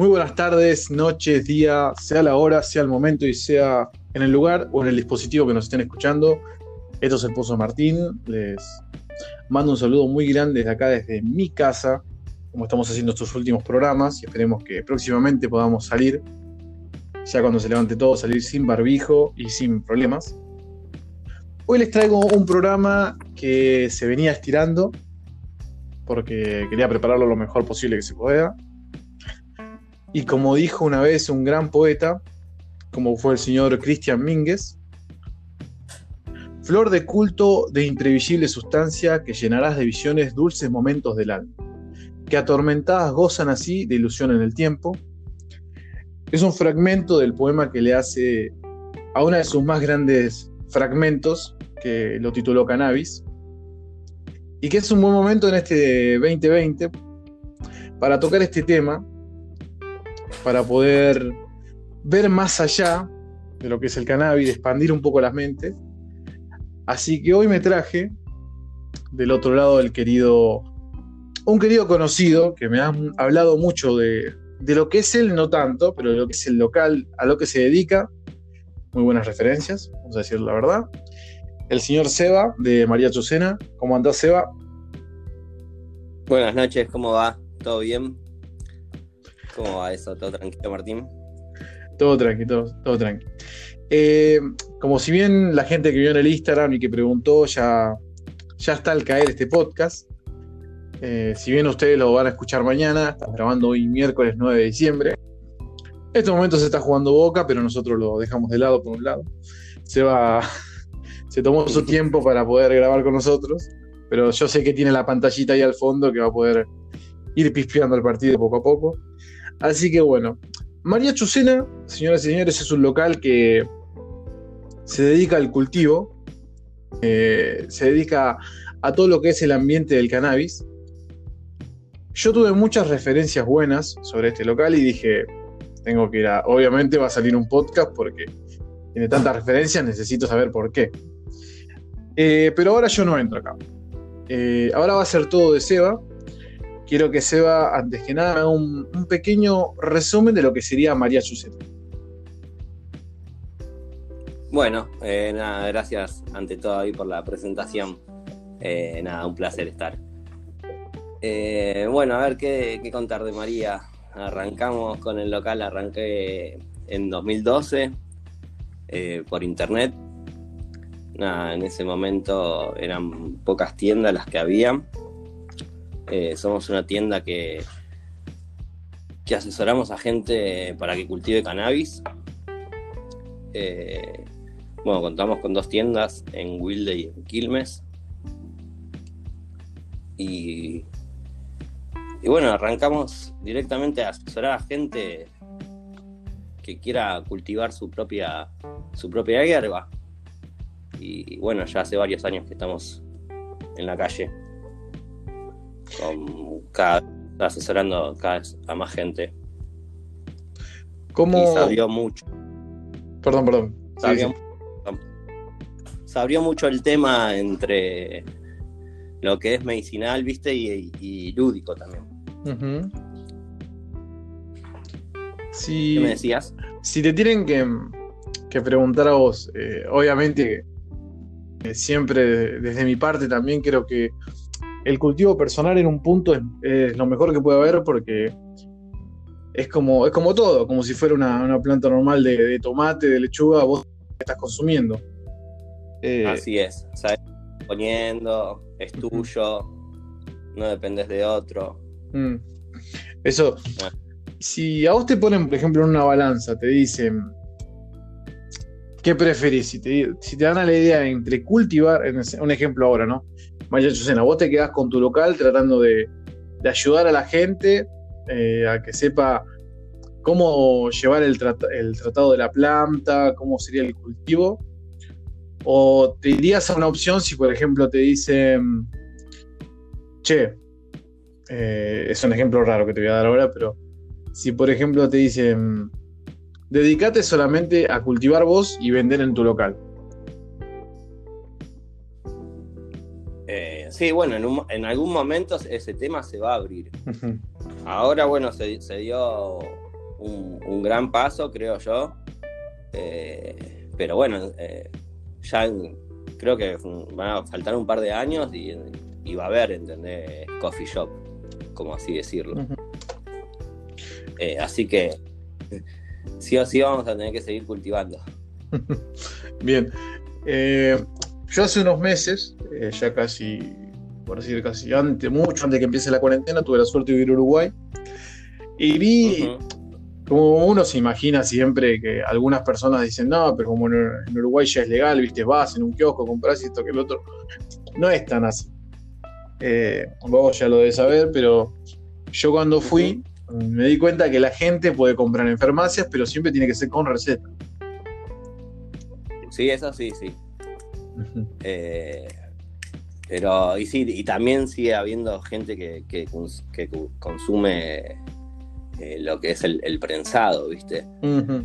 Muy buenas tardes, noches, día, sea la hora, sea el momento y sea en el lugar o en el dispositivo que nos estén escuchando. Esto es el Pozo Martín. Les mando un saludo muy grande desde acá, desde mi casa, como estamos haciendo estos últimos programas y esperemos que próximamente podamos salir, ya cuando se levante todo, salir sin barbijo y sin problemas. Hoy les traigo un programa que se venía estirando porque quería prepararlo lo mejor posible que se pueda. Y como dijo una vez un gran poeta, como fue el señor Cristian Mínguez, flor de culto de imprevisible sustancia que llenarás de visiones dulces momentos del alma, que atormentadas gozan así de ilusión en el tiempo. Es un fragmento del poema que le hace a una de sus más grandes fragmentos, que lo tituló Cannabis, y que es un buen momento en este 2020 para tocar este tema, para poder ver más allá de lo que es el cannabis, expandir un poco la mente. Así que hoy me traje del otro lado del querido, un querido conocido que me ha hablado mucho de, de lo que es él, no tanto, pero de lo que es el local, a lo que se dedica. Muy buenas referencias, vamos a decir la verdad el señor Seba de María Chucena. ¿Cómo andás, Seba? Buenas noches, ¿cómo va? ¿Todo bien? ¿Cómo va eso? ¿Todo tranquilo, Martín? Todo tranquilo, todo, tranquilo. Eh, como si bien la gente que vio en el Instagram y que preguntó ya, ya está al caer este podcast, eh, si bien ustedes lo van a escuchar mañana, estamos grabando hoy miércoles 9 de diciembre. En estos momentos se está jugando Boca, pero nosotros lo dejamos de lado por un lado. Se va se tomó su tiempo para poder grabar con nosotros, pero yo sé que tiene la pantallita ahí al fondo que va a poder ir pispeando el partido poco a poco. Así que bueno, María Chucena, señoras y señores, es un local que se dedica al cultivo, eh, se dedica a todo lo que es el ambiente del cannabis. Yo tuve muchas referencias buenas sobre este local y dije, tengo que ir a, obviamente va a salir un podcast porque tiene tantas referencias, necesito saber por qué. Eh, pero ahora yo no entro acá. Eh, ahora va a ser todo de Seba. Quiero que Seba, antes que nada, un, pequeño resumen de lo que sería María Chuceta. Bueno, eh, nada, gracias ante todo ahí por la presentación. nada, un placer estar. bueno, a ver qué, qué contar de María. Arrancamos con el local, arranqué en 2012 por internet en ese momento eran pocas tiendas las que había. Eh, somos una tienda que, que asesoramos a gente para que cultive cannabis. Eh, bueno, contamos con dos tiendas en Wilde y en Quilmes. Y, y bueno, arrancamos directamente a asesorar a gente que quiera cultivar su propia, su propia hierba y bueno, ya hace varios años que estamos en la calle, asesorando cada vez a más gente. ¿Cómo? Y se abrió mucho. Perdón, perdón. Se abrió, mucho el tema entre lo que es medicinal, viste, y, lúdico también. ¿Qué me decías? Si te tienen que, preguntar a vos, eh, obviamente eh, siempre desde mi parte también creo que el cultivo personal en un punto es, lo mejor que puede haber porque es como, es como todo, como si fuera una, planta normal de, tomate, de lechuga, vos estás consumiendo. Eh, Así es, sabes, poniendo, es tuyo, no dependes de otro. Mm. Eso, ah. si a vos te ponen, por ejemplo, en una balanza, te dicen, ¿Qué preferís? Si te, si te dan la idea entre cultivar, un ejemplo ahora, ¿no? Maya Chucena, vos te quedás con tu local tratando de, ayudar a la gente eh, a que sepa cómo llevar el, tratado de la planta, cómo sería el cultivo. O te irías a una opción si, por ejemplo, te dicen, che, eh, es un ejemplo raro que te voy a dar ahora, pero si, por ejemplo, te dicen, dedícate solamente a cultivar vos y vender en tu local. Sí, bueno, en, algún momento ese tema se va a abrir. Ahora, bueno, se, dio un, gran paso, creo yo. Eh, pero bueno, eh, ya creo que van a faltar un par de años y, va a haber, ¿entendés? Coffee shop, como así decirlo. Eh, así que sí o sí vamos a tener que seguir cultivando. Bien. yo hace unos meses, ya casi, por decir casi antes, mucho antes de que empiece la cuarentena, tuve la suerte de vivir en Uruguay. Y vi, como uno se imagina siempre que algunas personas dicen, no, pero como en Uruguay ya es legal, viste, vas en un kiosco, compras esto que el otro. No es tan así. Eh, vos ya lo debes saber, pero yo cuando fui me di cuenta que la gente puede comprar en farmacias, pero siempre tiene que ser con receta. Sí, eso sí, sí. Eh, pero, y sí, y también sigue habiendo gente que, que consume eh, lo que es el, prensado, ¿viste?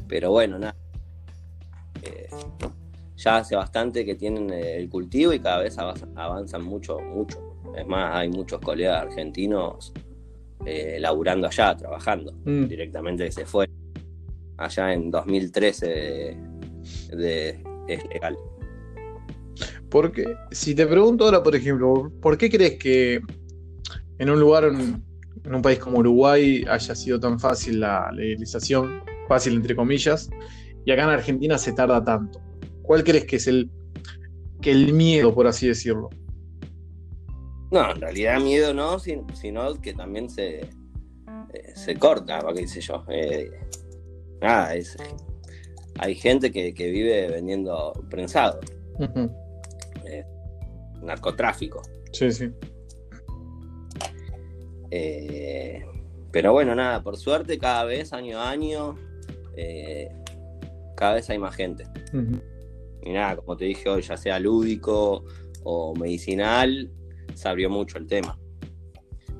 Pero bueno, nada. Eh, ya hace bastante que tienen eh, el cultivo y cada vez avanzan mucho, mucho. Es más, hay muchos colegas argentinos laburando allá, trabajando mm. directamente que se fue. Allá en 2013 de, es legal. Porque, si te pregunto ahora, por ejemplo, ¿por qué crees que en un lugar en un país como Uruguay haya sido tan fácil la legalización, fácil entre comillas, y acá en Argentina se tarda tanto. ¿Cuál crees que es el, que el miedo, por así decirlo? No, en realidad miedo no, sino que también se, eh, se corta, qué dice yo. Eh, nada, es, hay gente que, vive vendiendo prensado. Eh, narcotráfico. Sí, sí. Eh, pero bueno, nada, por suerte cada vez, año a año, eh, cada vez hay más gente. Y nada, como te dije hoy, ya sea lúdico o medicinal, se abrió mucho el tema.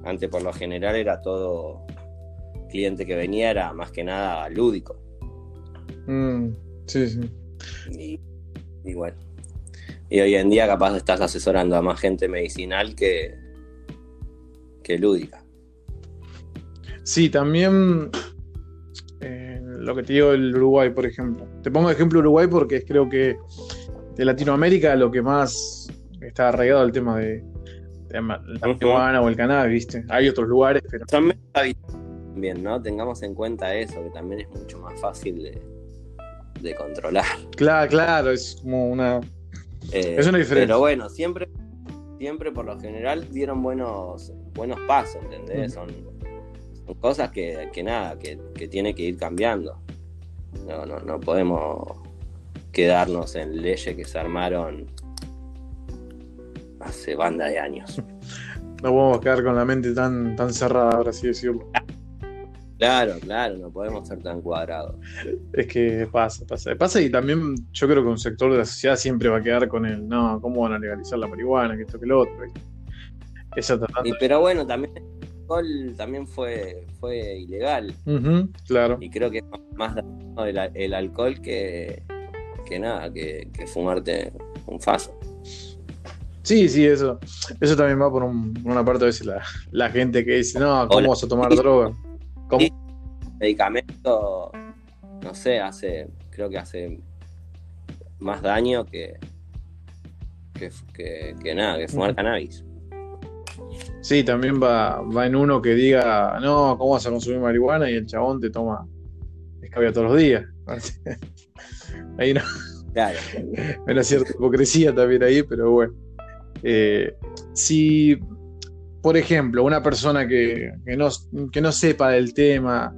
Antes por lo general era todo cliente que venía, era más que nada lúdico. Mm, sí, sí. Y, y bueno. Y hoy en día capaz estás asesorando a más gente medicinal que, que lúdica. Sí, también eh, lo que te digo del Uruguay, por ejemplo. Te pongo ejemplo Uruguay porque creo que de Latinoamérica lo que más está arraigado el tema de, la marihuana o el cannabis, ¿viste? Hay otros lugares, pero. También, ¿no? Tengamos en cuenta eso, que también es mucho más fácil de, controlar. Claro, claro, es como una. Eh, es una diferencia. Pero bueno, siempre, siempre por lo general dieron buenos buenos pasos, ¿entendés? Son, cosas que, nada, que, tiene que ir cambiando. No, no, no podemos quedarnos en leyes que se armaron hace banda de años. No podemos quedar con la mente tan, tan cerrada, ahora sí decirlo. Claro, claro, no podemos ser tan cuadrados. Es que pasa, pasa. Pasa y también yo creo que un sector de la sociedad siempre va a quedar con el, no, ¿cómo van a legalizar la marihuana? Que esto, que lo otro pero bueno, también el alcohol también fue, fue ilegal. claro. Y creo que es más el, alcohol que, que nada, que, fumarte un faso. Sí, sí, eso. Eso también va por, una parte a veces la, gente que dice, no, ¿cómo vas a tomar droga? ¿Cómo? medicamento, no sé, hace, creo que hace más daño que, que, que nada, que fumar cannabis. Sí, también va, va en uno que diga, no, ¿cómo vas a consumir marihuana? Y el chabón te toma escabia todos los días. ahí no. Claro. Hay una cierta hipocresía también ahí, pero bueno. Eh, si, por ejemplo, una persona que, no, que, no, sepa del tema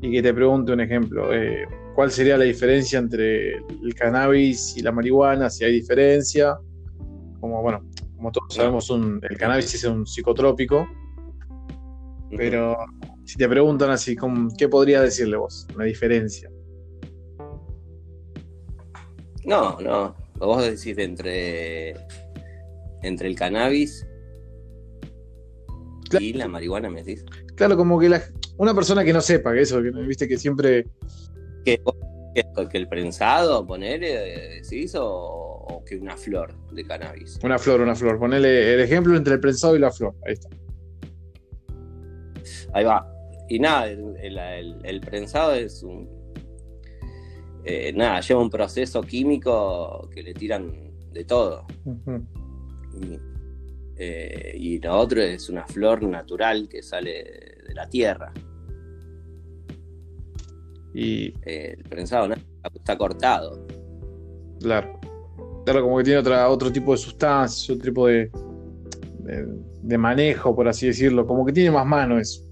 y que te pregunte un ejemplo, eh, ¿cuál sería la diferencia entre el cannabis y la marihuana? Si hay diferencia, como bueno, como todos sabemos, el cannabis es un psicotrópico. Pero si te preguntan así, ¿qué podría decirle vos? La diferencia. No, no. Vos decís entre, entre el cannabis y la marihuana, me decís. Claro, como que una persona que no sepa que eso, que viste que siempre. Que, que el prensado, poner, decís, o, que una flor de cannabis. Una flor, una flor. Ponele el ejemplo entre el prensado y la flor. Ahí está. Ahí va. y nada, el, prensado es un. Eh, nada, lleva un proceso químico que le tiran de todo. Eh, y, lo otro es una flor natural que sale de la tierra. Y. Eh, el prensado ¿no? está cortado. Claro. Claro, como que tiene otra, otro tipo de sustancia, otro tipo de, de, manejo, por así decirlo. Como que tiene más mano eso.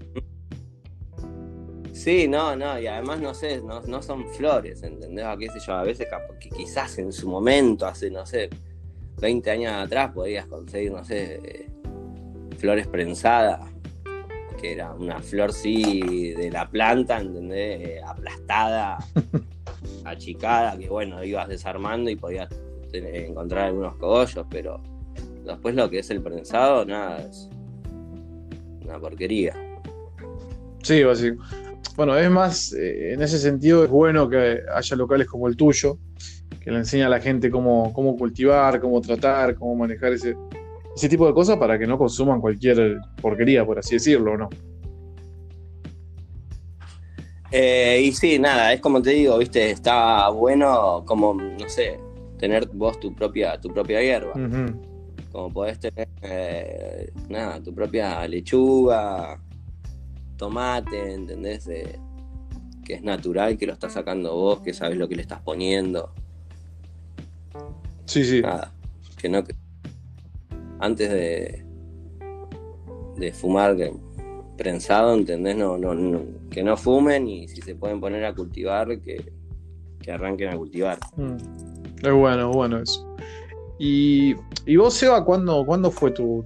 Sí, no, no, y además no sé, no, son flores, ¿entendés? A qué sé yo, a veces que quizás en su momento, hace, no sé, 20 años atrás podías conseguir, no sé, flores prensadas, que era una flor sí de la planta, ¿entendés? Aplastada, achicada, que bueno, ibas desarmando y podías encontrar algunos cogollos, pero después lo que es el prensado, nada, es una porquería. Sí, básico. Bueno, es más, eh, en ese sentido es bueno que haya locales como el tuyo, que le enseña a la gente cómo, cómo cultivar, cómo tratar, cómo manejar ese, ese tipo de cosas para que no consuman cualquier porquería, por así decirlo, ¿no? Eh, y sí, nada, es como te digo, viste, está bueno como, no sé, tener vos tu propia, tu propia hierba. Como podés tener, eh, nada, tu propia lechuga, tomate, ¿entendés? que es natural, que lo estás sacando vos, que sabes lo que le estás poniendo. Sí, sí. Nada, que no. Antes de, de fumar prensado, ¿entendés? No, no, que no fumen y si se pueden poner a cultivar, que, arranquen a cultivar. Mm. Es bueno, es bueno eso. Y, y vos, Seba, ¿cuándo, ¿cuándo fue tu,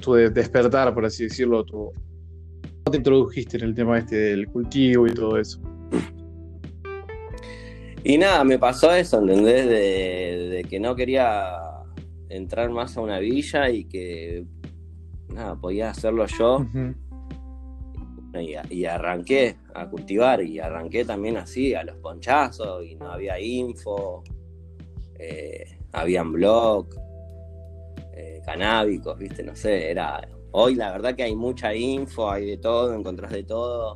tu despertar, por así decirlo? Tu, ¿Cómo te introdujiste en el tema este del cultivo y todo eso? Y nada, me pasó eso, ¿entendés? De, que no quería entrar más a una villa y que nada, podía hacerlo yo. y, arranqué a cultivar y arranqué también así, a los ponchazos y no había info, eh, habían blog, eh, canábicos, viste, no sé, era... Hoy la verdad que hay mucha info, hay de todo, encontrás de todo.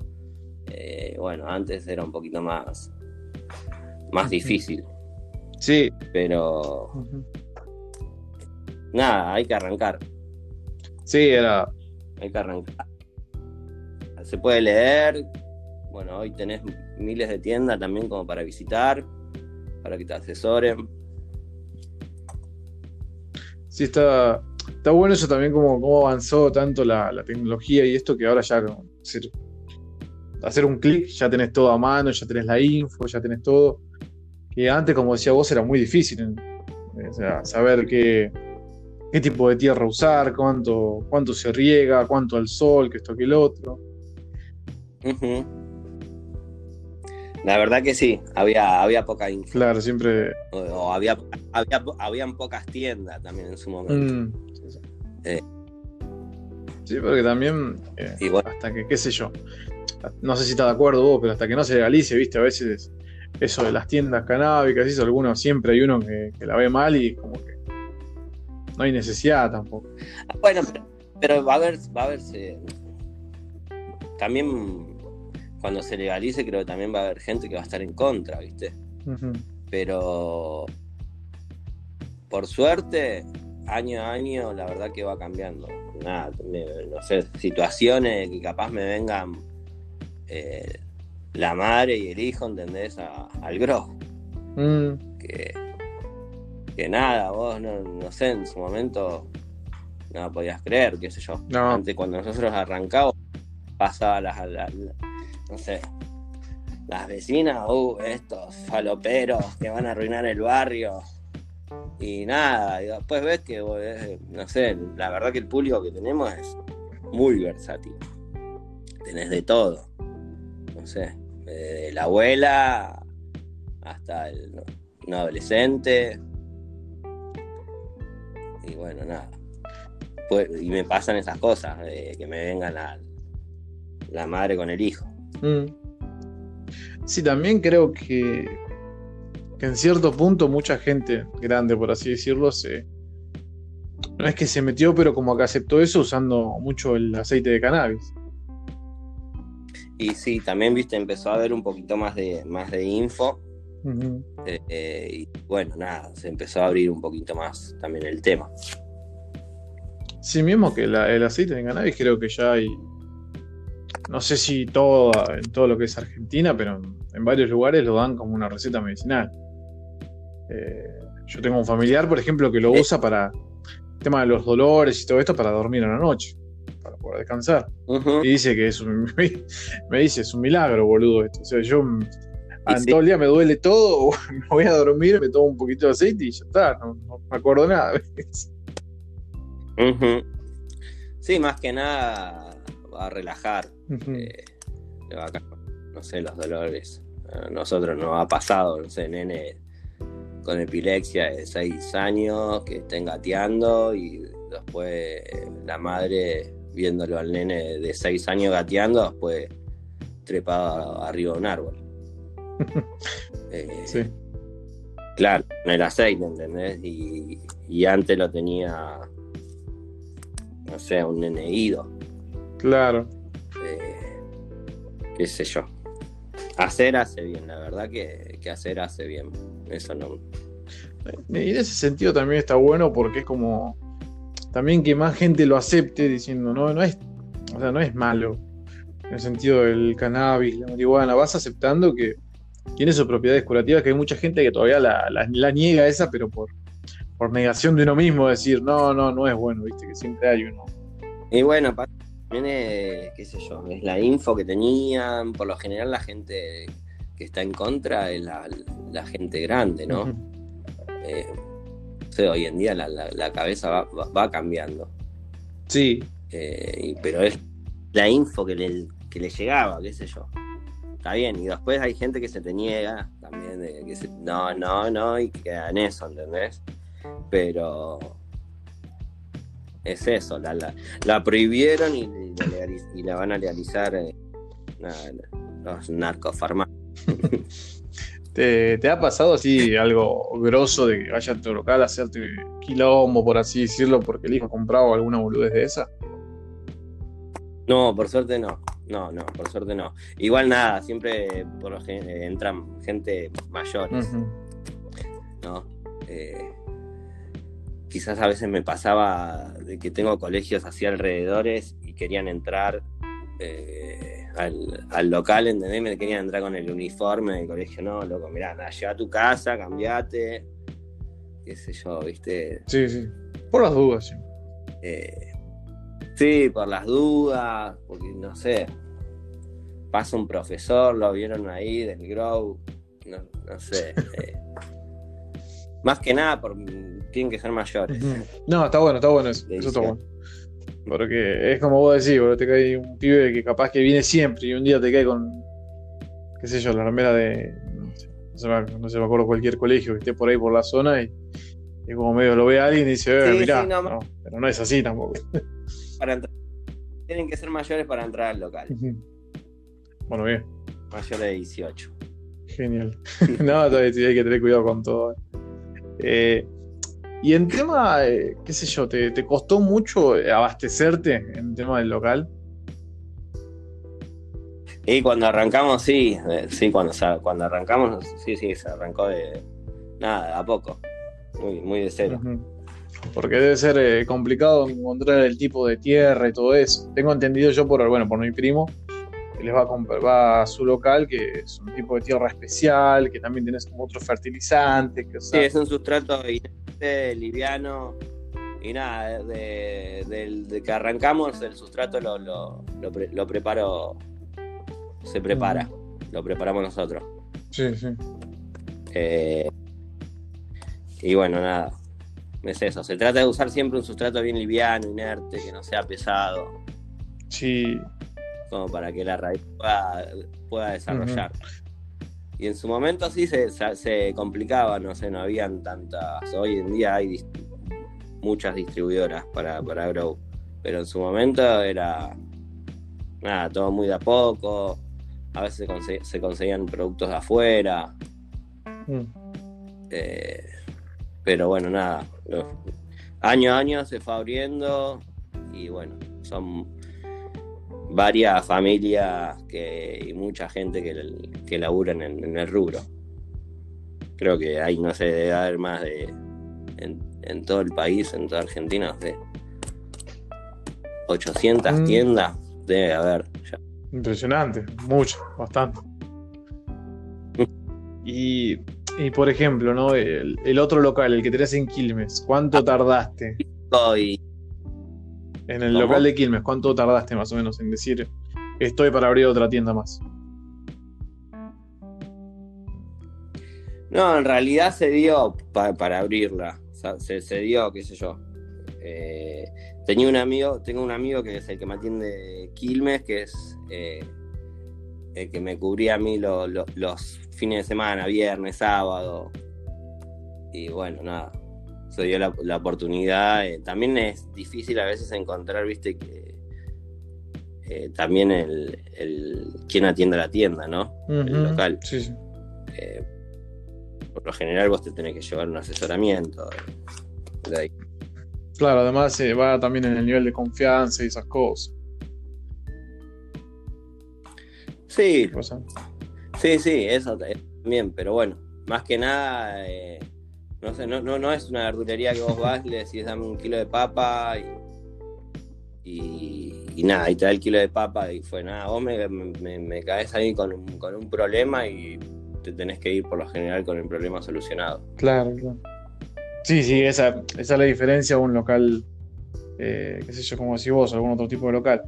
Eh, bueno, antes era un poquito más más difícil. Sí. Pero. Nada, hay que arrancar. Sí, era. Hay que arrancar. Se puede leer. Bueno, hoy tenés miles de tiendas también como para visitar, para que te asesoren. Sí, está, está bueno eso también, como, cómo avanzó tanto la, tecnología y esto que ahora ya hacer, hacer un clic, ya tenés todo a mano, ya tenés la info, ya tenés todo que antes, como decía vos, era muy difícil. saber qué, qué tipo de tierra usar, cuánto, cuánto se riega, cuánto al sol, que esto que el otro. La verdad que sí, había, había poca info. Claro, siempre. O, había, había, habían pocas tiendas también en su momento. Mm, eh. sí, porque también, eh, hasta que, qué sé yo, no sé si estás de acuerdo vos, pero hasta que no se legalice, viste, a veces eso de las tiendas canábicas, eso algunos siempre hay uno que, la ve mal y como que no hay necesidad tampoco. Bueno, pero, va a haber, va a verse también cuando se legalice creo que también va a haber gente que va a estar en contra, ¿viste? Pero por suerte, año a año, la verdad que va cambiando. Nada, no sé, situaciones que capaz me vengan eh, la madre y el hijo, ¿entendés? al gro. Mm. Que, que nada, vos no, sé, en su momento no podías creer, qué sé yo. Antes cuando nosotros arrancamos, pasaba las, no sé, las vecinas, uh, estos faloperos que van a arruinar el barrio. Y nada, y después ves que, no sé, la verdad que el público que tenemos es muy versátil. Tenés de todo. No sé, desde la abuela hasta el un adolescente. Y bueno, nada. Pues, y me pasan esas cosas, de que me vengan la, la madre con el hijo. Mm. Sí, también creo que, que en cierto punto mucha gente grande, por así decirlo, se, no es que se metió, pero como que aceptó eso usando mucho el aceite de cannabis. Y sí, también, viste, empezó a haber un poquito más de, más de info. Eh, eh, y bueno, nada, se empezó a abrir un poquito más también el tema. Sí, mismo que el aceite de cannabis creo que ya hay, no sé si todo, en todo lo que es Argentina, pero en, varios lugares lo dan como una receta medicinal. Eh, yo tengo un familiar, por ejemplo, que lo usa para el tema de los dolores y todo esto para dormir a la noche poder descansar. Y dice que es un, me dice, es un milagro, boludo, esto. O sea, yo todo el día me duele todo, me voy a dormir, me tomo un poquito de aceite y ya está, no, me acuerdo nada. Sí, más que nada va a relajar. Eh, no sé, los dolores. A nosotros nos ha pasado, no sé, nene con epilepsia de 6 años que estén gateando y después la madre viéndolo al nene de 6 años gateando, después trepado arriba de un árbol. Eh, sí. Claro, no era aceite, ¿entendés? Y, antes lo tenía, no sé, un nene ido. Claro. Eh, qué sé yo. Hacer hace bien, la verdad que, que hacer hace bien. Eso no. Y en ese sentido también está bueno porque es como también que más gente lo acepte diciendo, no, no es, o sea, no es malo. En el sentido del cannabis, la marihuana, vas aceptando que tiene sus propiedades curativas, que hay mucha gente que todavía la, niega esa, pero por, por negación de uno mismo, decir, no, no, no es bueno, viste, que siempre hay uno. Y bueno, también es, qué sé yo, es la info que tenían, por lo general la gente que está en contra es la, gente grande, ¿no? Hoy en día la, cabeza va, cambiando. Sí. Eh, pero es la info que le, que le llegaba, qué sé yo. Está bien, y después hay gente que se te niega también, de que no, no, no, y queda en eso, ¿entendés? Pero es eso, la, la, prohibieron y, y, la van a legalizar eh, los narcofarmacéuticos. ¿Te, ha pasado así algo grosso de que vaya a tu local a hacerte quilombo, por así decirlo, porque el hijo ha comprado alguna boludez de esa? No, por suerte no. No, no, por suerte no. Igual nada, siempre por lo entran gente mayores. ¿No? Eh, quizás a veces me pasaba de que tengo colegios así alrededores y querían entrar. Eh, al, local, ¿entendés? Me querían entrar con el uniforme del colegio, no, loco, mirá, anda, a tu casa, cambiate, qué sé yo, ¿viste? Sí, sí, por las dudas, sí. Eh, sí, por las dudas, porque no sé, pasa un profesor, lo vieron ahí del Grow, no, sé. Eh, más que nada, por, tienen que ser mayores. No, está bueno, está bueno eso, eso está bueno. Porque es como vos decís, bro, te cae un pibe que capaz que viene siempre y un día te cae con, qué sé yo, la remera de, no sé, no se me acuerdo cualquier colegio que esté por ahí por la zona y, como medio lo ve a alguien y dice, eh, mirá, no, pero no es así tampoco. Para Tienen que ser mayores para entrar al local. Bueno, bien. Mayores de 18. Genial. no, hay que tener cuidado con todo. Eh, y en tema, eh, qué sé yo, ¿te, costó mucho abastecerte en tema del local? Y cuando arrancamos, sí, eh, sí, cuando, cuando arrancamos, sí, sí, se arrancó de nada, a poco, muy, muy de cero. Porque debe ser eh, complicado encontrar el tipo de tierra y todo eso. Tengo entendido yo por, bueno, por mi primo, que les va a comprar, va a su local, que es un tipo de tierra especial, que también tienes como otros fertilizantes. Que, sí, es un sustrato liviano. Y nada, de, que arrancamos, el sustrato lo, lo, preparo, se prepara, lo preparamos nosotros. Sí, sí. Eh, y bueno, nada, es eso. Se trata de usar siempre un sustrato bien liviano, inerte, que no sea pesado. Sí. Como para que la raíz pueda, desarrollar. Y en su momento sí se, se, complicaba, no sé, no habían tantas. Hoy en día hay muchas distribuidoras para, para Grow, pero en su momento era nada, todo muy de a poco. A veces se, conseguían productos de afuera. Mm. Eh, pero bueno, nada. año a año se fue abriendo y bueno, son varias familias que, y mucha gente que, que laburan en, el rubro. Creo que ahí no se debe haber más de, en, todo el país, en toda Argentina, de 800 mm. tiendas debe haber. Impresionante, mucho, bastante. y, por ejemplo, ¿no? El, otro local, el que tenés en Quilmes, ¿cuánto tardaste? Estoy. En el local de Quilmes, ¿cuánto tardaste más o menos en decir estoy para abrir otra tienda más? No, en realidad se dio para abrirla. Se, se, dio, qué sé yo. Eh, tenía un amigo, tengo un amigo que es el que me atiende Quilmes, que es eh, el que me cubría a mí los fines de semana, viernes, sábado. Y bueno, nada, se dio la, oportunidad. Eh, también es difícil a veces encontrar, viste, que eh, también el, el, quien atiende la tienda, ¿no? El local. por lo general vos te tenés que llevar un asesoramiento de ahí. Claro, además se va también en el nivel de confianza y esas cosas. Sí. Sí, sí, eso también, pero bueno, más que nada, eh, no sé, no, es una verdulería que vos vas, le decís dame un kilo de papa y, nada, y te da el kilo de papa y fue nada, vos me, me, caes ahí con un, problema y te tenés que ir por lo general con el problema solucionado. Claro, claro. Sí, sí, esa, es la diferencia a un local, eh, qué sé yo, como decís vos, algún otro tipo de local.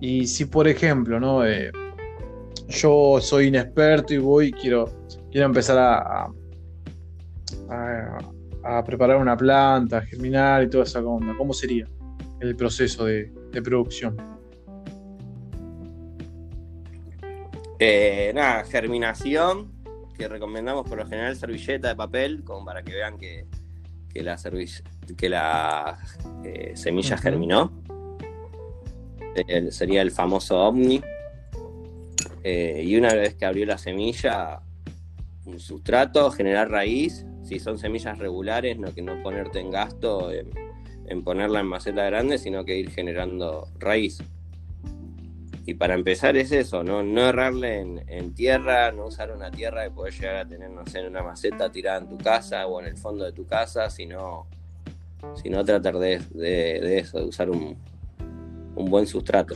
Y si, por ejemplo, ¿no? Eh, yo soy inexperto y voy quiero, quiero empezar a, preparar una planta, a germinar y toda esa onda, ¿cómo sería el proceso de, producción? Eh, nada, germinación, que recomendamos por lo general servilleta de papel, como para que vean que que la, que la eh, semilla germinó. sería el famoso ovni. Eh, y una vez que abrió la semilla, un sustrato, generar raíz. Si son semillas regulares, no que no ponerte en gasto en, ponerla en maceta grande, sino que ir generando raíz. Y para empezar es eso, no, no errarle en, tierra, no usar una tierra que puedes llegar a tener, no sé, en una maceta tirada en tu casa o en el fondo de tu casa, sino, sino tratar de, eso, de usar un, buen sustrato.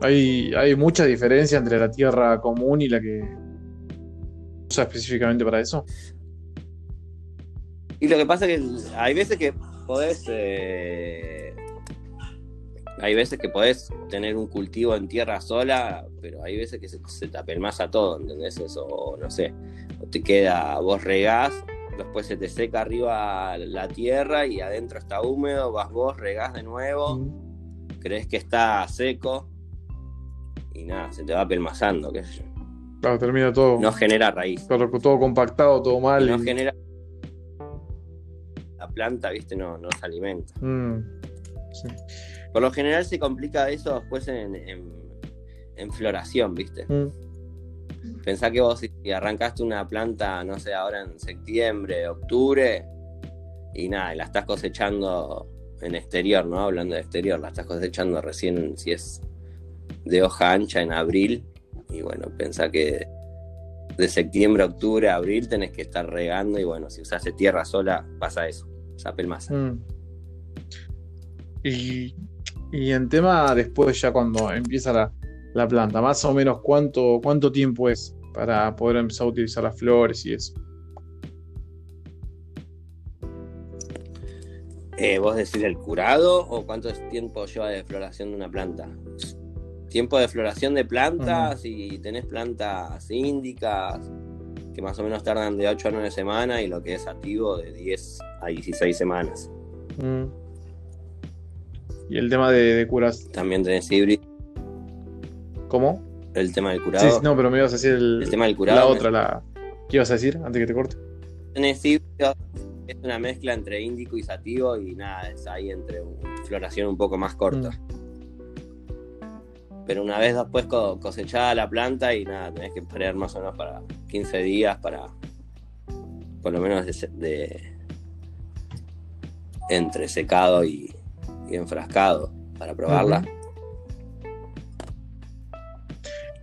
Hay, hay mucha diferencia entre la tierra común y la que usa específicamente para eso. Y lo que pasa es que hay veces que podés... Eh, hay veces que podés tener un cultivo en tierra sola, pero hay veces que se, te a todo, ¿entendés? Eso, no sé, o te queda, vos regás, después se te seca arriba la tierra y adentro está húmedo, vas vos, regás de nuevo, crees que está seco y nada, se te va pelmazando, qué sé yo. Claro, termina todo. No genera raíz. todo compactado, todo mal. no genera. La planta, viste, no, no se alimenta. Mm, sí. Por lo general se complica eso después en, floración, ¿viste? Mm. Pensá que vos si arrancaste una planta, no sé, ahora en septiembre, octubre, y nada, la estás cosechando en exterior, ¿no? Hablando de exterior, la estás cosechando recién, si es de hoja ancha, en abril. Y bueno, pensá que de septiembre a octubre a abril tenés que estar regando y bueno, si usaste tierra sola, pasa eso, esa pelmaza. Mm. Y y en tema después ya cuando empieza la, planta, más o menos cuánto, cuánto tiempo es para poder empezar a utilizar las flores y eso. Eh, ¿Vos decís el curado o cuánto tiempo lleva de floración de una planta? Tiempo de floración de plantas, y tenés plantas índicas, que más o menos tardan de 8 a 9 semanas, y lo que es activo de 10 a 16 semanas. Mm. Y el tema de, curas. También tenés híbrido. ¿Cómo? El tema del curado. Sí, no, pero me ibas a decir el, tema del curado. La otra, la. ¿Qué ibas a decir antes que te corte? Tenés híbrido, es una mezcla entre índico y sativo y nada, es ahí entre floración un poco más corta. Mm. Pero una vez después cosechada la planta y nada, tenés que esperar más o menos para 15 días para por lo menos de entre secado y, y enfrascado para probarla.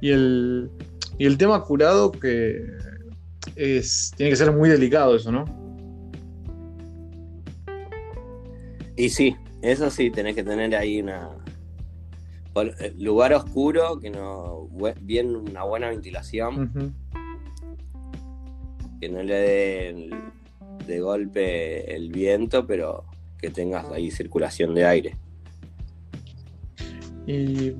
Y el, y el tema curado que es, tiene que ser muy delicado eso, ¿no? Y sí, eso sí, tenés que tener ahí una lugar oscuro, que no bien una buena ventilación, que no le dé de golpe el viento, pero que tengas ahí circulación de aire. Y,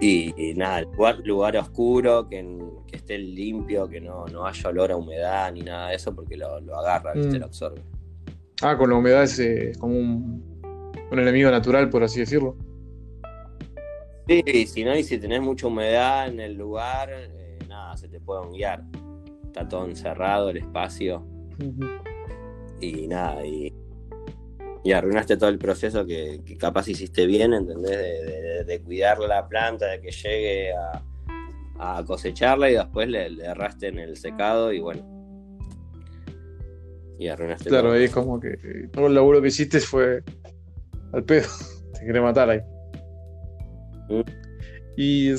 y, nada, lugar, lugar oscuro, que, esté limpio, que no, haya olor a humedad ni nada de eso, porque lo, agarra, ¿viste? Mm. lo absorbe. Ah, con la humedad es eh, como un, enemigo natural, por así decirlo. Sí, si no, y si tenés mucha humedad en el lugar, eh, nada, se te puede guiar. Está todo encerrado el espacio. Y nada, y y arruinaste todo el proceso que, capaz hiciste bien, ¿entendés? De, cuidar la planta, de que llegue a, cosecharla y después le, erraste en el secado y bueno. Y arruinaste Claro, ahí es como que todo el laburo que hiciste fue al pedo. Te quería matar ahí. Y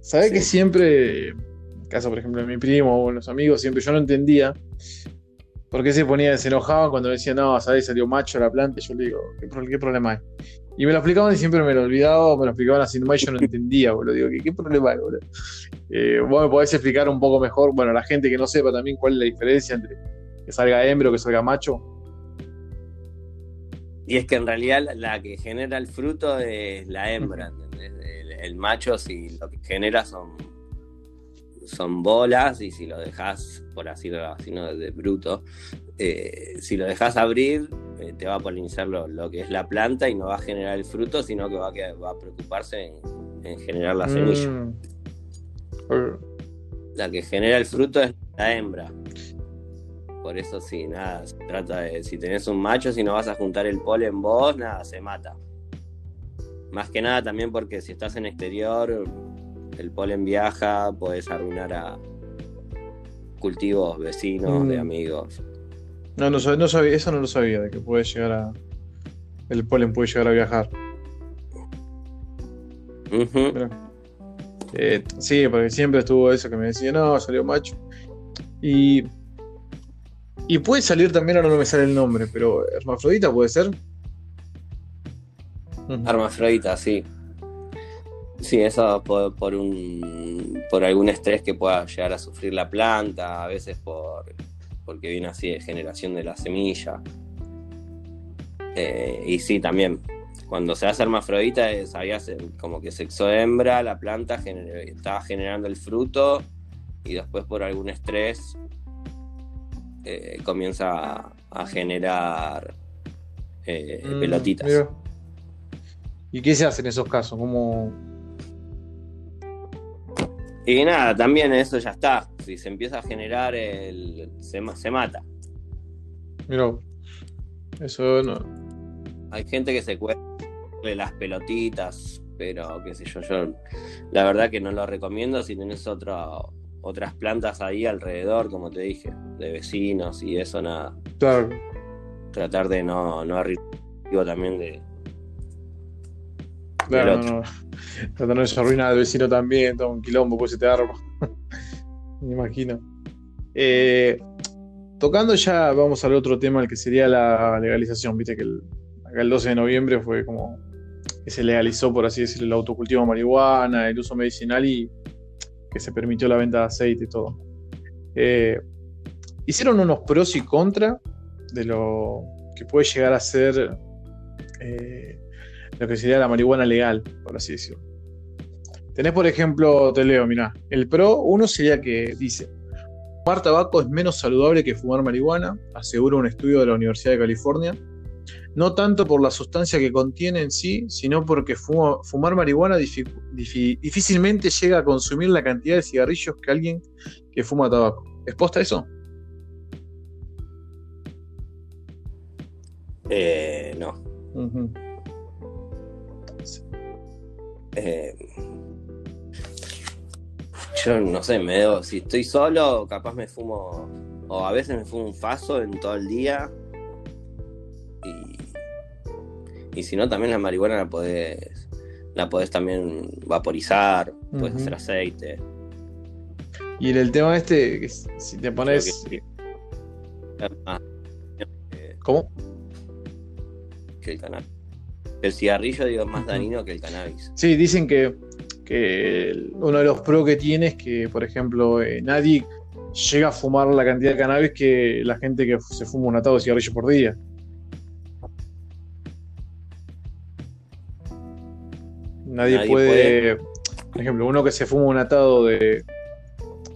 sabes que siempre, en caso por ejemplo de mi primo o los amigos, siempre yo no entendía ¿Por qué se ponía, se enojaba cuando decía, no, sabes, salió macho la planta? Y yo le digo, ¿qué, problema hay? Y me lo explicaban y siempre me lo olvidaba, me lo explicaban así nomás y yo no entendía, boludo. Digo, ¿qué, problema hay, boludo? Eh, vos me podés explicar un poco mejor, bueno, la gente que no sepa también cuál es la diferencia entre que salga hembra o que salga macho. Y es que en realidad la que genera el fruto es la hembra, ¿entendés? El, macho, si lo que genera son, son bolas, y si lo dejas por así decirlo, de bruto, eh, si lo dejas abrir, eh, te va a polinizar lo, que es la planta y no va a generar el fruto, sino que va a, va a preocuparse en, generar la semilla. Mm. La que genera el fruto es la hembra. Por eso sí, nada, se trata de, si tenés un macho, si no vas a juntar el polen vos, nada, se mata. Más que nada también porque si estás en exterior, el polen viaja, puedes arruinar a, cultivos vecinos, de mm. amigos. No, no, no sabía, eso no lo sabía, de que puede llegar a. El polen puede llegar a viajar. Eh, sí, porque siempre estuvo eso que me decía, no, salió macho. Y. Y puede salir también, ahora no me sale el nombre, pero hermafrodita puede ser. Hermafrodita, sí. Sí, eso por, un por algún estrés que pueda llegar a sufrir la planta, a veces por porque viene así de generación de la semilla. Eh, y sí, también, cuando se hace hermafrodita, sabías como que sexo hembra, la planta estaba generando el fruto y después por algún estrés eh, comienza a, generar eh, mm, pelotitas. ¿Y qué se hace en esos casos? ¿Cómo, y nada, también eso ya está. Si se empieza a generar, el, se, se mata. Mira, eso no. Hay gente que se de las pelotitas, pero qué sé yo, yo la verdad que no lo recomiendo si tenés otro, otras plantas ahí alrededor, como te dije, de vecinos y eso nada. Claro. Tratar de no, no también de, Claro, no, no. arruina al vecino también, todo un quilombo, pues se te arma. Me imagino. Eh, tocando ya, vamos al otro tema, el que sería la legalización. Viste que el, acá el 12 de noviembre fue como que se legalizó, por así decirlo, el autocultivo de marihuana, el uso medicinal y que se permitió la venta de aceite y todo. Eh, hicieron unos pros y contras de lo que puede llegar a ser eh, lo que sería la marihuana legal, por así decirlo. Tenés, por ejemplo, te leo, mirá, el pro, uno sería que dice, fumar tabaco es menos saludable que fumar marihuana, asegura un estudio de la Universidad de California, no tanto por la sustancia que contiene en sí, sino porque fumar marihuana difícilmente llega a consumir la cantidad de cigarrillos que alguien que fuma tabaco. ¿Es posta eso? Eh, no. Eh, yo no sé, me si estoy solo, capaz me fumo, o a veces me fumo un faso en todo el día. Y, y si no, también la marihuana la podés, la podés también vaporizar, puedes hacer aceite. Y en el tema este, si te pones... ¿Cómo? Que el cannabis. El cigarrillo, digo, es más dañino que el cannabis. Sí, dicen que, uno de los pros que tiene es que, por ejemplo, eh, nadie llega a fumar la cantidad de cannabis que la gente que se fuma un atado de cigarrillo por día. Nadie, puede, por ejemplo, uno que se fuma un atado de,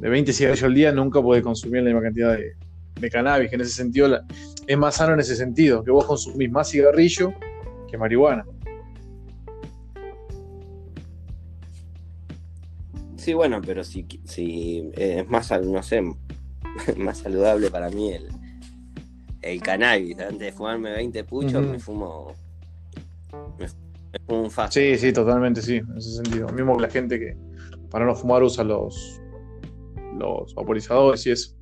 de 20 cigarrillos al día nunca puede consumir la misma cantidad de, de cannabis, que en ese sentido es más sano en ese sentido, que vos consumís más cigarrillo que marihuana. Sí, bueno, pero si, si eh, es más, no sé, más saludable para mí el, el cannabis. Antes de fumarme 20 puchos, me fumo. Me, fumo un fast. Sí, sí, totalmente, sí, en ese sentido. Mismo que la gente que para no fumar usa los, los vaporizadores y eso.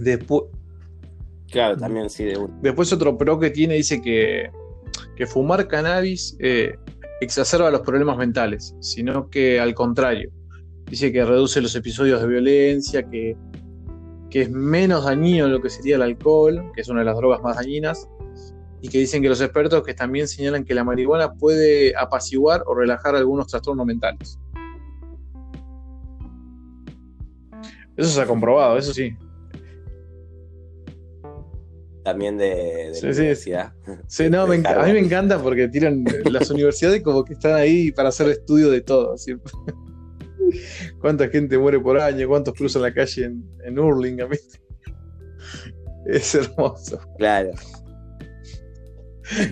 Después. Claro, también sí, de Después otro pro que tiene dice que, que fumar cannabis eh, exacerba los problemas mentales, sino que al contrario. Dice que reduce los episodios de violencia, que, que es menos dañino lo que sería el alcohol, que es una de las drogas más dañinas, y que dicen que los expertos que también señalan que la marihuana puede apaciguar o relajar algunos trastornos mentales. Eso se ha comprobado, eso sí también de, la universidad. Sí, no, a mí me encanta porque tiran las universidades como que están ahí para hacer estudio de todo. ¿Cuánta gente muere por año? ¿Cuántos cruzan la calle en, en? Es hermoso. Claro.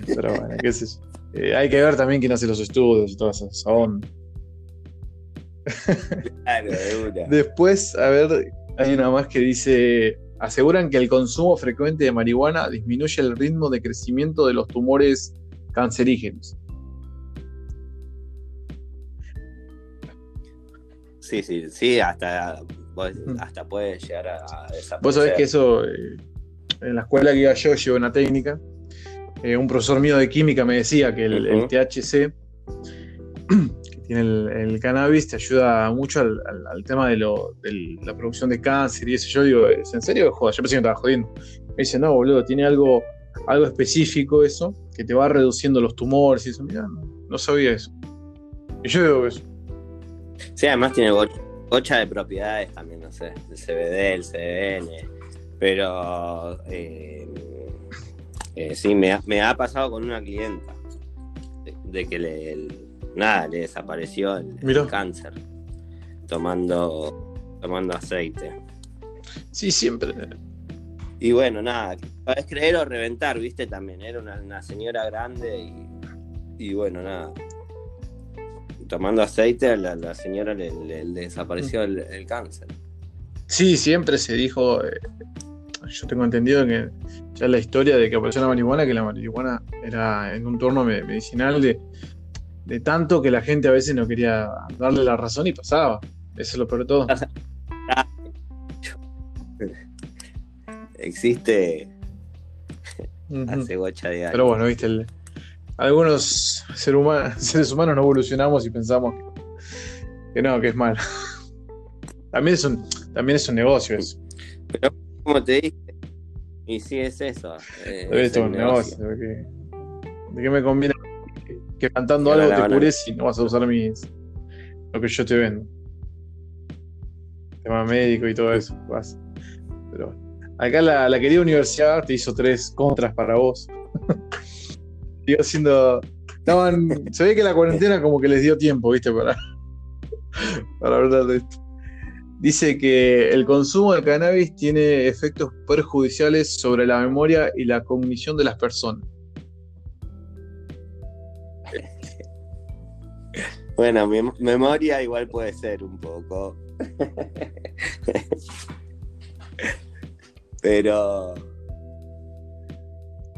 Pero bueno, qué sé yo. Eh, hay que ver también quién hace los estudios y toda esa, Claro, de una. Después, a ver, hay una más que dice aseguran que el consumo frecuente de marihuana disminuye el ritmo de crecimiento de los tumores cancerígenos. Sí, sí, sí, hasta, hasta puede llegar a, desaparecer. Vos sabés que eso, eh, en la escuela que iba yo, llevo una técnica, eh, un profesor mío de química me decía que el THC el, cannabis te ayuda mucho al, tema de, la producción de cáncer y eso. Yo digo, en serio? Joder, yo pensé que me estaba jodiendo. Me dice, no, boludo, tiene algo, algo específico eso, que te va reduciendo los tumores y eso. Mira, no, sabía eso. Y yo digo eso. Sí, además tiene bocha de propiedades también, no sé, el CBD, el CBN. Pero eh, eh, sí, me ha, pasado con una clienta de, que le, nada, le desapareció el, cáncer tomando, tomando aceite. Sí, siempre. Y bueno, nada, es creer o reventar, viste, también. Era una, señora grande y, bueno, nada. Tomando aceite, a la, señora le, desapareció el, cáncer. Sí, siempre se dijo, eh, yo tengo entendido que ya la historia de que apareció la marihuana, que la marihuana era en un torno medicinal de de tanto que la gente a veces no quería darle la razón y pasaba. Eso es lo peor de todo. Existe hace gocha de años. Pero bueno, viste, algunos seres humanos no evolucionamos y pensamos que, no, que es mal. también es un, también es un negocio eso. Pero como te dije, y sí es eso. Eh, es un negocio. ¿De qué me conviene que cantando algo te cures y no vas a usar mis lo que yo te vendo. Tema médico y todo eso. Pero acá la, querida universidad te hizo tres contras para vos. Sigo haciendo. Estaban. Se ve que la cuarentena como que les dio tiempo, viste, para, para hablar de esto. Dice que el consumo de cannabis tiene efectos perjudiciales sobre la memoria y la cognición de las personas. Bueno, mi memoria igual puede ser un poco. Pero.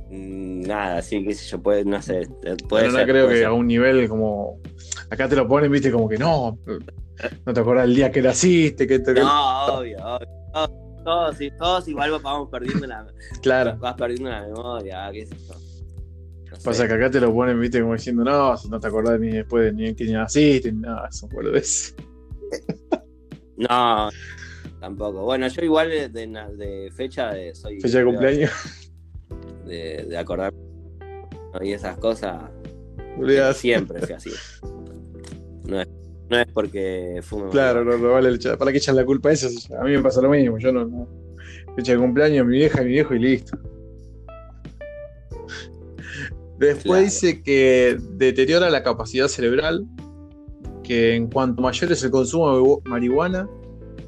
Mm, nada, sí, qué sé yo, puede, no sé. Puede no creo que a un nivel como. Acá te lo ponen, viste, como que no. No te acuerdas el día que naciste, que te... No, obvio, obvio. Todos, todos, igual vamos perdiendo la. Claro. Vas perdiendo la memoria, qué sé yo. No. Pasa que acá te lo ponen, viste, como diciendo, no, no te acordás ni después de ni en qué naciste, ni nada, eso boludez. No, tampoco. Bueno, yo igual de, fecha de, soy. Fecha de cumpleaños, De, de acordar y esas cosas. boludeás. Siempre fui así. No es, no es porque fume. Claro, no, no vale el ¿Para qué echan la culpa a eso? A mí me pasa lo mismo, yo no. no. Fecha de cumpleaños, mi vieja, mi viejo y listo. Después Claro. dice que deteriora la capacidad cerebral, que en cuanto mayor es el consumo de marihuana,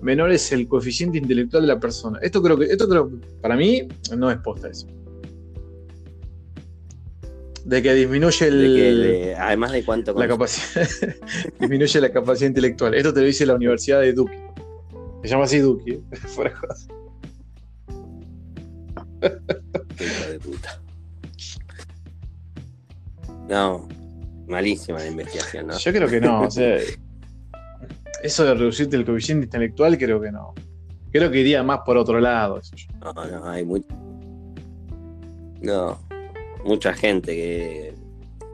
menor es el coeficiente intelectual de la persona. Esto creo que, esto creo, para mí, no es posta eso. De que disminuye el, De que, de- además de cuánto. la capacidad, disminuye la capacidad intelectual. Esto te lo dice la Universidad de Duke. Se llama así Duke, ¿eh? fuera No, malísima la investigación, ¿no? Yo creo que no, o sea, eso de reducirte el coeficiente intelectual, creo que no. Creo que iría más por otro lado. eso yo. No, no, hay mucho. No, mucha gente que.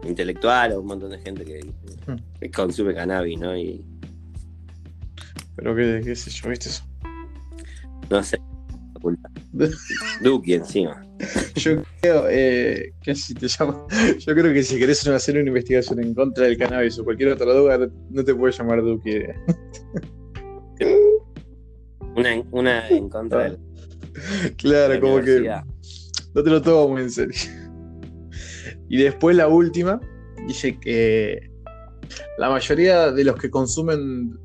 intelectual o un montón de gente que, Hmm. que consume cannabis, ¿no? Y Pero qué, qué sé yo, ¿viste eso? no sé. Duki encima. Yo creo, eh, que si te llama, yo creo que si querés hacer una investigación en contra del cannabis o cualquier otra droga, no- te puedes llamar Duque. Una, en- una en contra de Claro, la como que no te lo tomo muy en serio. Y después la última, dice que la mayoría de los que consumen.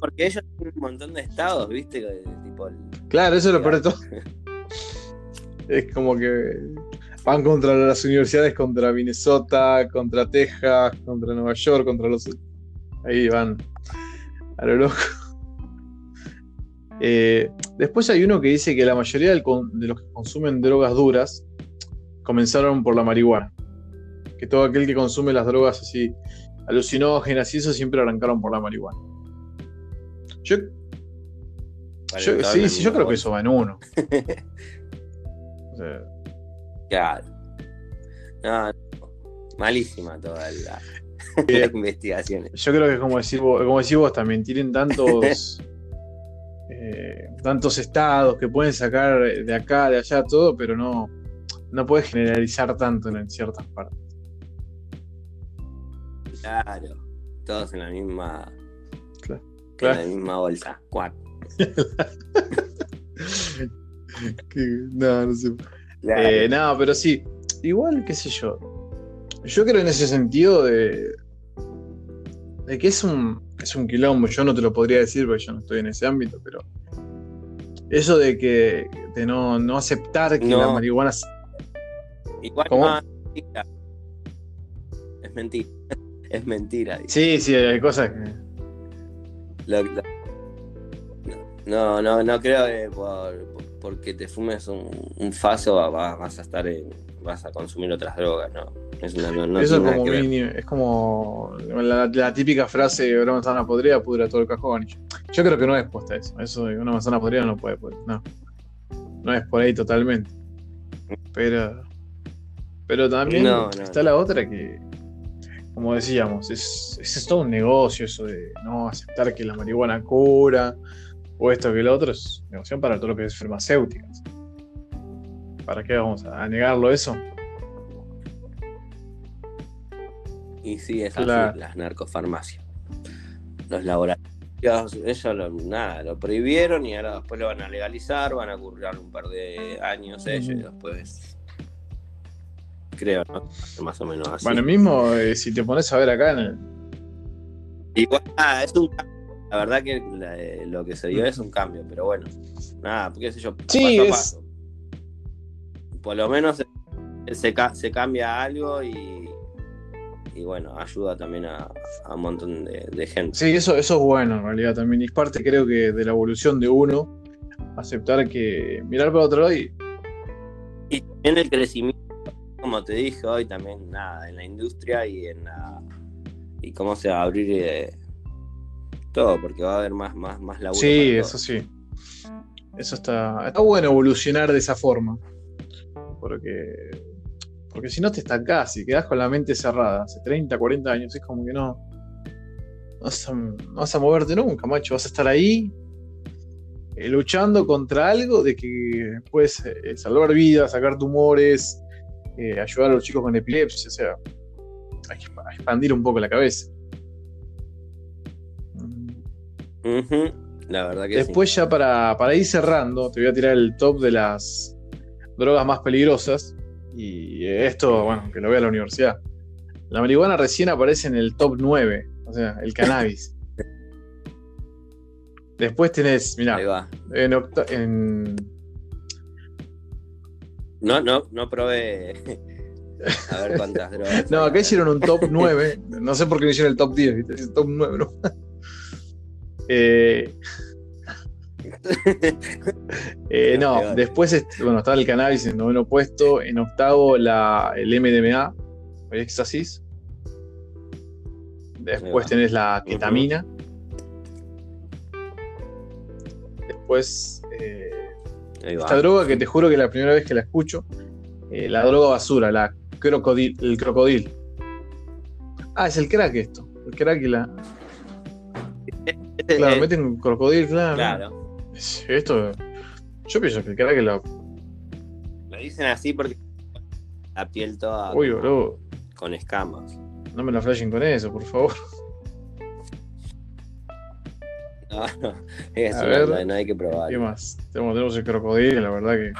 Porque ellos tienen un montón de estados, ¿viste? Tipo, el- Claro, eso es lo peor de todo. Es como que van contra las universidades, contra Minnesota, contra Texas, contra Nueva York, contra los. Ahí van a lo loco. Eh, después hay uno que dice que la mayoría del de los que consumen drogas duras comenzaron por la marihuana. Que todo aquel que consume las drogas así alucinógenas y eso siempre arrancaron por la marihuana. Yo, yo- sí, sí, yo creo que eso va en uno. O sea, Claro. No, no. malísima toda la, la investigación. yo creo que es como decir vos, como decís vos también, tienen tantos eh, tantos estados que pueden sacar de acá, de allá, todo, pero no, no puedes generalizar tanto en ciertas partes. Claro. Todos en la misma. Claro. En la misma bolsa. Cuac. Que- no, no sé. Claro. Eh, no, pero sí, igual, qué sé yo. Yo creo en ese sentido de, de que es un, es un quilombo. Yo no te lo podría decir porque yo no estoy en ese ámbito, pero eso de que de no, no aceptar que No. la marihuana es- Igual ¿Cómo? no, es mentira. Es mentira. Es mentira. Sí, sí, hay cosas que. Lo- lo- no, no, no creo que por, porque te fumes un, un faso va- vas a estar en- vas a consumir otras drogas, no. Es una- no, no eso es como mínimo- es como la, la típica frase una manzana podrida pudra todo el cajón. Yo, yo creo que no es puesta eso. Eso de una manzana podrida no puede, puede- no. No es por ahí totalmente. Pero. Pero también No, está la otra que. Como decíamos, es, es todo un negocio eso de no aceptar que la marihuana cura o esto que lo otro, es negocio para todo lo que es farmacéuticas. ¿Para qué vamos a negarlo eso? Y sí, es así, Claro. las narcofarmacias. Los laboratorios, ellos lo, nada, lo prohibieron y ahora después lo van a legalizar, van a curar un par de años ellos y después. Creo, ¿no? Más o menos así. Bueno, mismo eh, si te pones a ver acá en el, Igual, nada, es un. La verdad que la- eh, lo que se dio es un cambio, pero bueno, nada, qué sé yo, Sí, paso a paso. Por lo menos se, se ca- se cambia algo y, y bueno, ayuda también a, a un montón de, de gente. Sí, eso, eso es bueno en realidad también. Y es parte, creo que, de la evolución de uno, aceptar que mirar para otro lado y. Y también el crecimiento, como te dije hoy, también nada, en la industria y en la. y cómo se va a abrir eh, todo, porque va a haber más, más, más laburo. Sí, eso sí. Eso está. Está bueno evolucionar de esa forma. Porque. Porque si no te estancás y quedás con la mente cerrada hace 30, 40 años, es como que no. No vas a, no vas a moverte nunca, macho. Vas a estar ahí eh, luchando contra algo de que puedes eh, salvar vidas, sacar tumores, eh, ayudar a los chicos con epilepsia. O sea, hay que expandir un poco la cabeza. Ujú, La verdad que Después ya para, para ir cerrando, te voy a tirar el top de las drogas más peligrosas. Y esto, bueno, que lo vea la universidad. La marihuana recién aparece en el top 9, o sea, el cannabis. Después tenés, mirá, en, octa- en- No, no, no probé. A ver cuántas drogas. No, acá hicieron un top 9. No sé por qué no hicieron el top 10, ¿viste? El top 9, ¿no? Eh, eh, No, después bueno, estaba el cannabis en noveno puesto. En octavo, la, el MDMA, el éxtasis. Después tenés la ketamina. Después, eh, esta droga que te juro que la primera vez que la escucho, eh, la droga basura, la crocodil, el crocodil. Ah, es el crack esto. El crack y la. Este- Claro, eh, meten un crocodil, claro. claro. Es- Esto. Yo pienso que el es la. Lo dicen así porque la piel toda Uy, boludo. con escamas. No me la flashen con eso, por favor. No, no, es A ver. no, no hay que probar. ¿Qué más? Tenemos, tenemos el crocodil, la verdad que.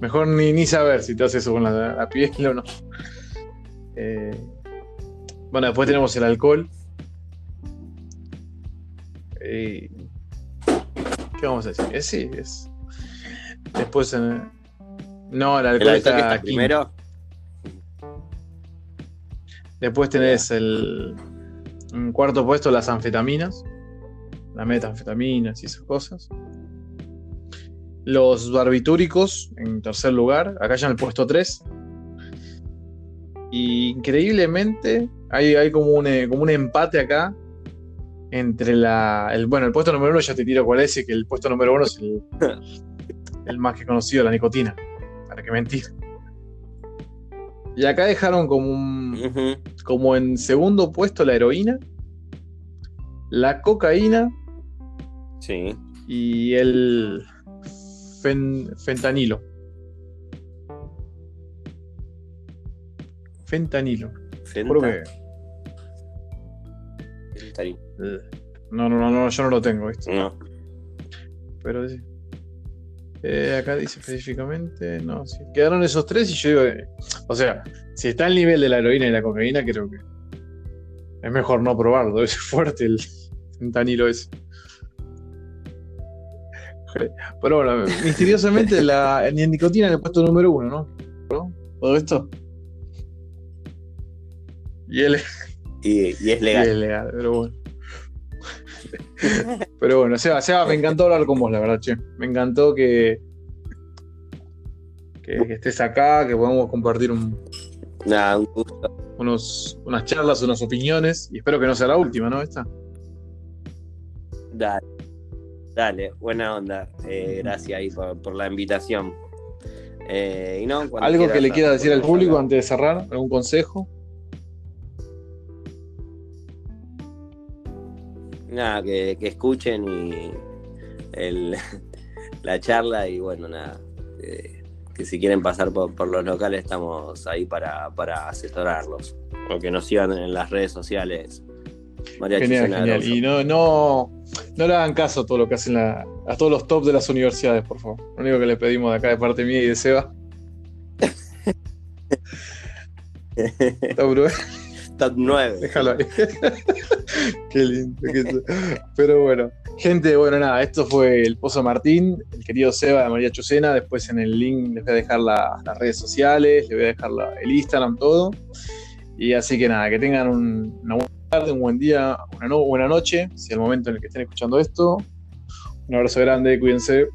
Mejor ni, ni saber si te hace eso con la, la piel o no. Eh, bueno, después tenemos el alcohol. Eh, ¿Qué vamos a decir? Eh, sí, es. Después. en- no, el ¿El alcohol que está, está primero? Después tenés el. En cuarto puesto, las anfetaminas. Las metanfetaminas y esas cosas. Los barbitúricos en tercer lugar. Acá ya en el puesto 3. Y increíblemente hay, hay como, un, eh, como un empate acá. Entre la. El, bueno, el puesto número uno ya te tiro cuál es, y que el puesto número uno es el, el más que conocido, la nicotina. Para que mentir. Y acá dejaron como un, como en segundo puesto la heroína, la cocaína Sí. y el fen- fentanilo. Fentanilo. Juro que. No, no, no, no, yo no lo tengo, ¿viste? No. Pero sí. Eh, acá dice específicamente. No, sí. Quedaron esos tres y yo digo. eh, o sea, si está al nivel de la heroína y la cocaína, creo que. Es mejor no probarlo, ser fuerte el fentanilo ese. Pero bueno, misteriosamente la ni nicotina en el puesto número uno, ¿no? ¿No? Todo esto. Y él Y, y es y legal. es legal, pero bueno. Pero bueno, Seba, Seba, me encantó hablar con vos, la verdad, che. Me encantó que, que, que estés acá, que podamos compartir un- Nada, un gusto. unos, unas charlas, unas opiniones. Y espero que no sea la última, ¿no? Esta. Dale. Dale, buena onda. Eh, gracias ahí por, por la invitación. Eh, y no, ¿Algo que quieras, le quiera decir al público hablar. antes de cerrar? ¿Algún consejo? Nada, que, que escuchen y el, la charla y bueno, nada. eh, que si quieren pasar por, por los locales estamos ahí para, para asesorarlos. O que nos sigan en las redes sociales. María Genial, genial. Y no, no, no le hagan caso a todo lo que hacen la- a todos los top de las universidades, por favor. Lo único que le pedimos de acá de parte mía y de Seba. Está bro. Top 9. Déjalo ahí. Qué lindo. que- Pero bueno, gente, bueno, nada, esto fue el Pozo Martín, el querido Seba de María Chucena. Después en el link les voy a dejar la- las redes sociales, les voy a dejar el Instagram, todo. Y así que nada, que tengan un- una buena tarde, un buen día, una buena noche, si es el momento en el que estén escuchando esto. Un abrazo grande, cuídense.